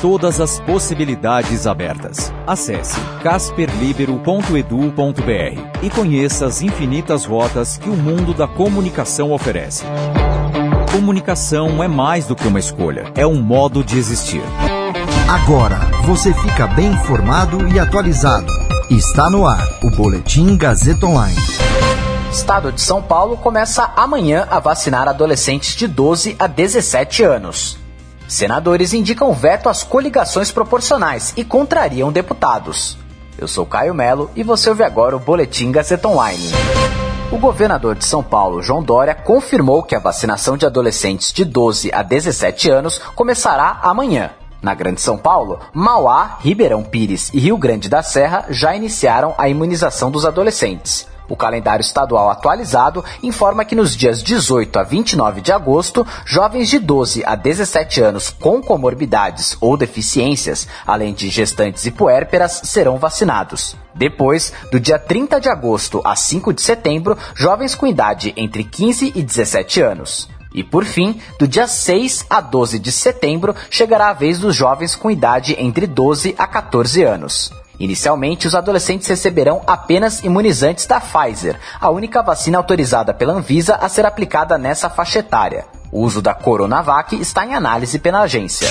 Todas as possibilidades abertas. Acesse casperlibero.edu.br e conheça as infinitas rotas que o mundo da comunicação oferece. Comunicação é mais do que uma escolha, é um modo de existir. Agora você fica bem informado e atualizado. Está no ar o Boletim Gazeta Online. Estado de São Paulo começa amanhã a vacinar adolescentes de 12 a 17 anos. Senadores indicam veto às coligações proporcionais e contrariam deputados. Eu sou Caio Melo e você ouve agora o Boletim Gazeta Online. O governador de São Paulo, João Dória, confirmou que a vacinação de adolescentes de 12 a 17 anos começará amanhã. Na Grande São Paulo, Mauá, Ribeirão Pires e Rio Grande da Serra já iniciaram a imunização dos adolescentes. O calendário estadual atualizado informa que nos dias 18 a 29 de agosto, jovens de 12 a 17 anos com comorbidades ou deficiências, além de gestantes e puérperas, serão vacinados. Depois, do dia 30 de agosto a 5 de setembro, jovens com idade entre 15 e 17 anos. E por fim, do dia 6 a 12 de setembro, chegará a vez dos jovens com idade entre 12 a 14 anos. Inicialmente, os adolescentes receberão apenas imunizantes da Pfizer, a única vacina autorizada pela Anvisa a ser aplicada nessa faixa etária. O uso da Coronavac está em análise pela agência.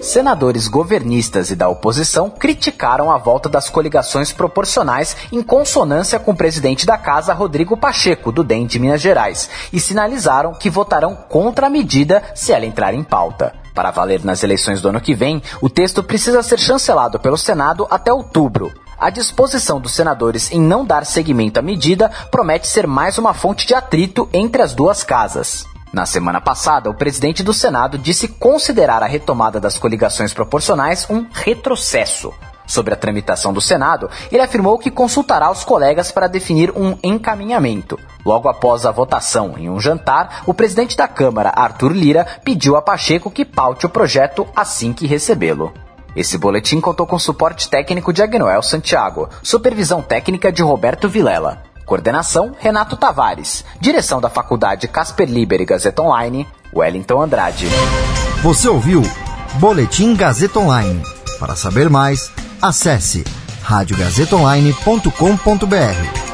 Senadores governistas e da oposição criticaram a volta das coligações proporcionais em consonância com o presidente da casa, Rodrigo Pacheco, do DEM de Minas Gerais, e sinalizaram que votarão contra a medida se ela entrar em pauta. Para valer nas eleições do ano que vem, o texto precisa ser chancelado pelo Senado até outubro. A disposição dos senadores em não dar seguimento à medida promete ser mais uma fonte de atrito entre as duas casas. Na semana passada, o presidente do Senado disse considerar a retomada das coligações proporcionais um retrocesso. Sobre a tramitação do Senado, ele afirmou que consultará os colegas para definir um encaminhamento. Logo após a votação em um jantar, o presidente da Câmara, Arthur Lira, pediu a Pacheco que paute o projeto assim que recebê-lo. Esse boletim contou com suporte técnico de Agnoel Santiago, supervisão técnica de Roberto Vilela. Coordenação: Renato Tavares. Direção da Faculdade Casper Liber e Gazeta Online, Wellington Andrade. Você ouviu Boletim Gazeta Online. Para saber mais, acesse radiogazetaonline.com.br.